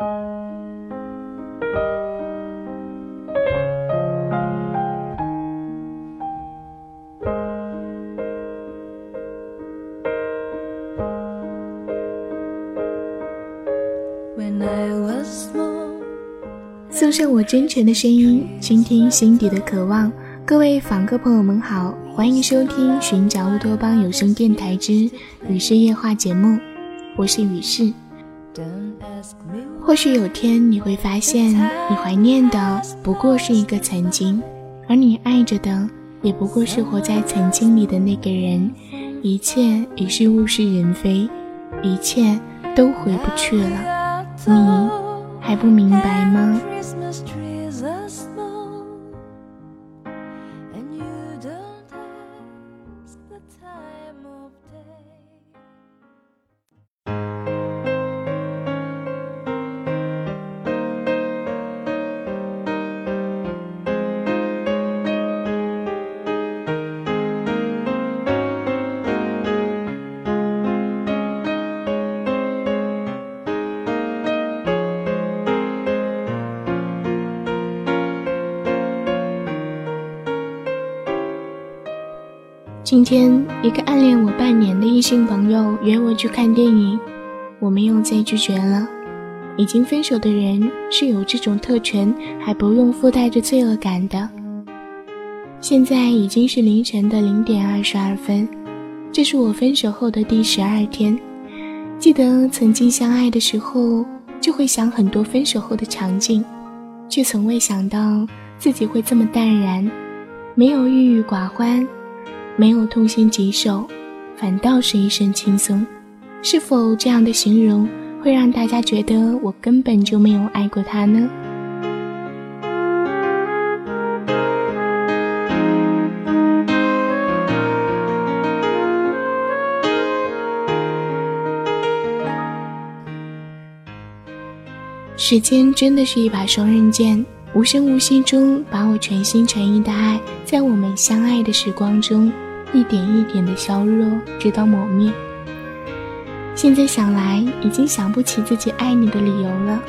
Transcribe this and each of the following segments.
送上我真诚的声音，倾听心底的渴望。各位访客朋友们好，欢迎收听《寻找乌托邦有声电台之雨世夜话》节目，我是雨世。或许有天你会发现，你怀念的不过是一个曾经，而你爱着的也不过是活在曾经里的那个人。一切已是物是人非，一切都回不去了。你还不明白吗？今天，一个暗恋我半年的异性朋友约我去看电影，我没有再拒绝了。已经分手的人是有这种特权，还不用附带着罪恶感的。现在已经是凌晨的零点二十二分，这是我分手后的第十二天。记得曾经相爱的时候，就会想很多分手后的场景，却从未想到自己会这么淡然，没有郁郁寡欢。没有痛心疾首，反倒是一身轻松。是否这样的形容会让大家觉得我根本就没有爱过他呢？时间真的是一把双刃剑。无声无息中，把我全心全意的爱，在我们相爱的时光中，一点一点的削弱，直到抹灭。现在想来，已经想不起自己爱你的理由了。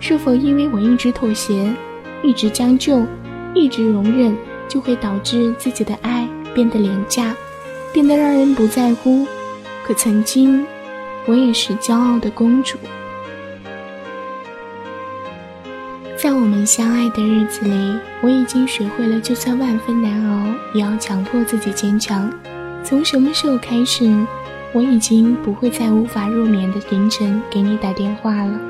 是否因为我一直妥协，一直将就，一直容忍，就会导致自己的爱变得廉价，变得让人不在乎？可曾经，我也是骄傲的公主。在我们相爱的日子里，我已经学会了，就算万分难熬，也要强迫自己坚强。从什么时候开始，我已经不会在无法入眠的凌晨给你打电话了？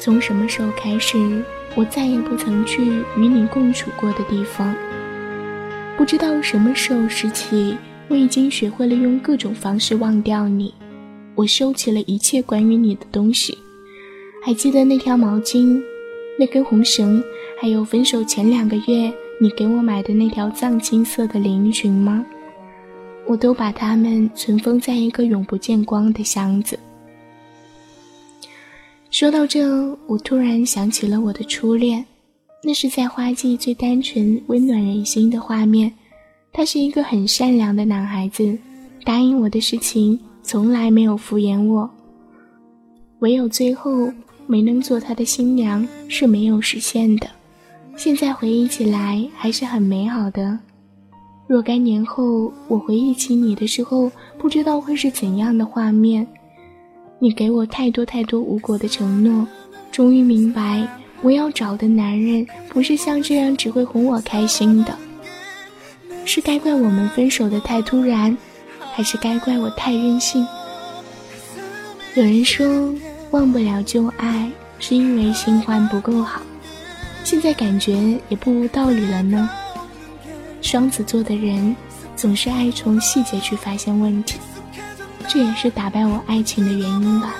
从什么时候开始，我再也不曾去与你共处过的地方？不知道什么时候时起，我已经学会了用各种方式忘掉你。我收起了一切关于你的东西，还记得那条毛巾？那根红绳，还有分手前两个月你给我买的那条藏青色的连衣裙吗？我都把它们存封在一个永不见光的箱子。说到这，我突然想起了我的初恋，那是在花季最单纯、温暖人心的画面。他是一个很善良的男孩子，答应我的事情从来没有敷衍我，唯有最后。没能做他的新娘是没有实现的，现在回忆起来还是很美好的。若干年后我回忆起你的时候，不知道会是怎样的画面。你给我太多太多无果的承诺，终于明白我要找的男人不是像这样只会哄我开心的。是该怪我们分手的太突然，还是该怪我太任性？有人说。忘不了旧爱，是因为新欢不够好。现在感觉也不无道理了呢。双子座的人总是爱从细节去发现问题，这也是打败我爱情的原因吧。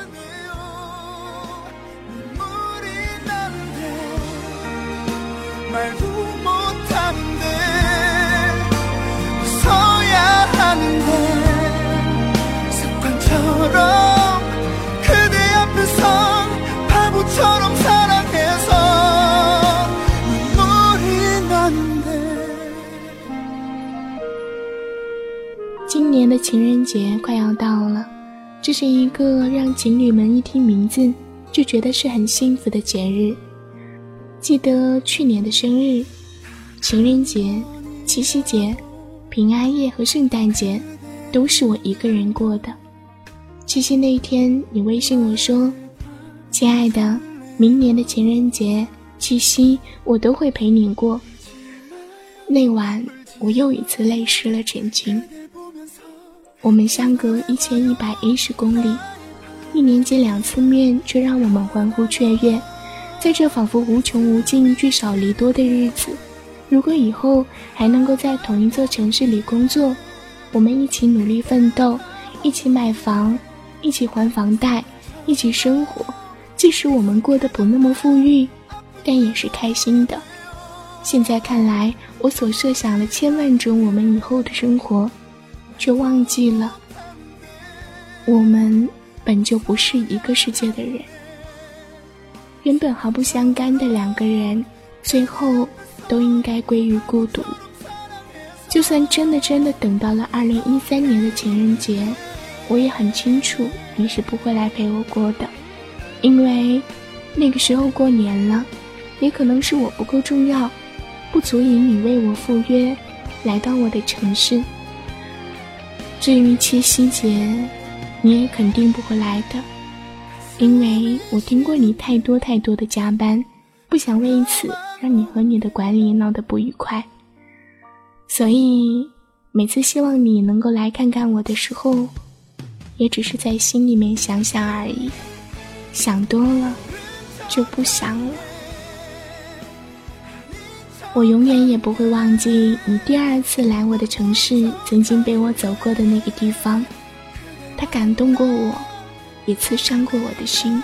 节快要到了，这是一个让情侣们一听名字就觉得是很幸福的节日。记得去年的生日、情人节、七夕节、平安夜和圣诞节，都是我一个人过的。七夕那一天，你微信我说：“亲爱的，明年的情人节、七夕，我都会陪你过。”那晚，我又一次泪湿了枕巾。我们相隔一千一百一十公里，一年见两次面，却让我们欢呼雀跃。在这仿佛无穷无尽、聚少离多的日子，如果以后还能够在同一座城市里工作，我们一起努力奋斗，一起买房，一起还房贷，一起生活。即使我们过得不那么富裕，但也是开心的。现在看来，我所设想了千万种我们以后的生活。却忘记了，我们本就不是一个世界的人。原本毫不相干的两个人，最后都应该归于孤独。就算真的真的等到了二零一三年的情人节，我也很清楚你是不会来陪我过的，因为那个时候过年了，也可能是我不够重要，不足以你为我赴约，来到我的城市。至于七夕节，你也肯定不会来的，因为我听过你太多太多的加班，不想为此让你和你的管理闹得不愉快。所以每次希望你能够来看看我的时候，也只是在心里面想想而已，想多了就不想了。我永远也不会忘记你第二次来我的城市，曾经被我走过的那个地方，它感动过我，也刺伤过我的心。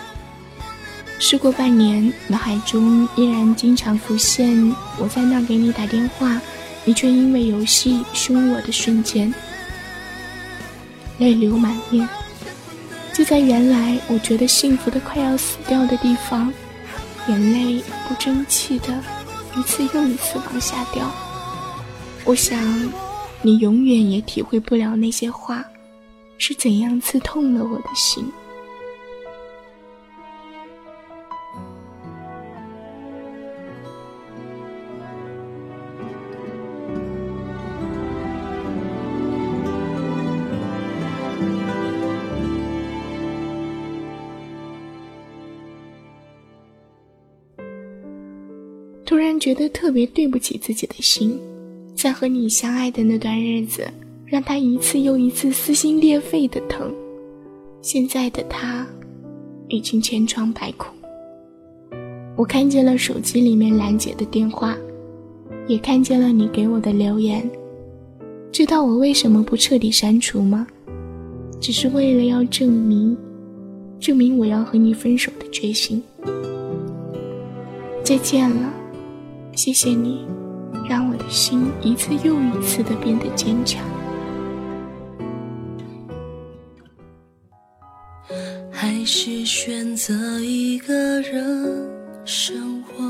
事过半年，脑海中依然经常浮现我在那给你打电话，你却因为游戏凶我的瞬间，泪流满面。就在原来我觉得幸福的快要死掉的地方，眼泪不争气的。一次又一次往下掉，我想，你永远也体会不了那些话，是怎样刺痛了我的心。觉得特别对不起自己的心，在和你相爱的那段日子，让他一次又一次撕心裂肺的疼。现在的他，已经千疮百孔。我看见了手机里面兰姐的电话，也看见了你给我的留言。知道我为什么不彻底删除吗？只是为了要证明，证明我要和你分手的决心。再见了。谢谢你，让我的心一次又一次的变得坚强。还是选择一个人生活，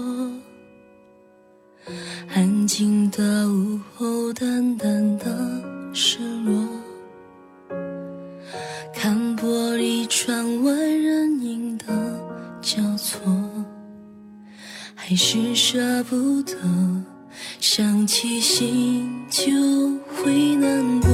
安静的午后，淡淡的失落，看玻璃窗外还是舍不得，想起心就会难过。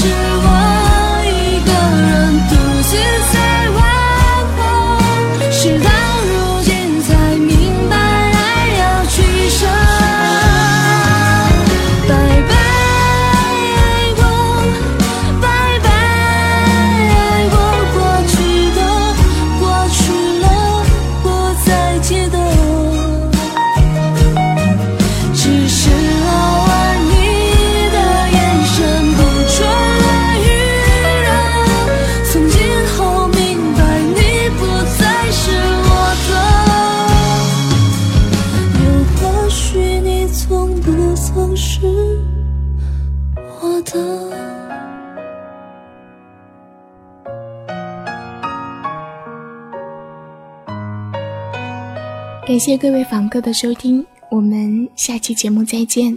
是我感谢各位访客的收听我们下期节目再见。